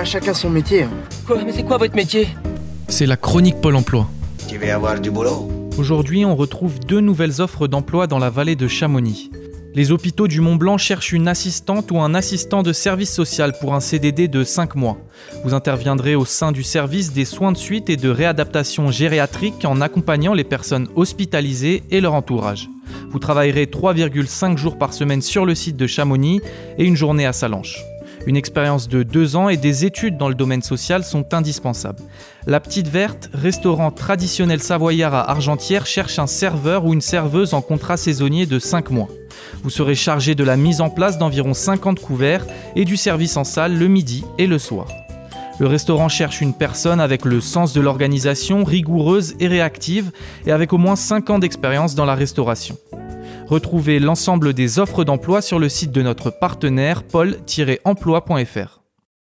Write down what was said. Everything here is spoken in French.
pas chacun son métier. hein. Quoi Mais c'est quoi votre métier? C'est la chronique Pôle emploi. Tu veux avoir du boulot Aujourd'hui, on retrouve deux nouvelles offres d'emploi dans la vallée de Chamonix. Les hôpitaux du Mont Blanc cherchent une assistante ou un assistant de service social pour un CDD de 5 mois. Vous interviendrez au sein du service des soins de suite et de réadaptation gériatrique en accompagnant les personnes hospitalisées et leur entourage. Vous travaillerez 3,5 jours par semaine sur le site de Chamonix et une journée à Salanches. Une expérience de deux ans et des études dans le domaine social sont indispensables. La Petite Verte, restaurant traditionnel savoyard à Argentière, cherche un serveur ou une serveuse en contrat saisonnier de 5 mois. Vous serez chargé de la mise en place d'environ 50 couverts et du service en salle le midi et le soir. Le restaurant cherche une personne avec le sens de l'organisation, rigoureuse et réactive, et avec au moins 5 ans d'expérience dans la restauration. Retrouvez l'ensemble des offres d'emploi sur le site de notre partenaire pôle-emploi.fr.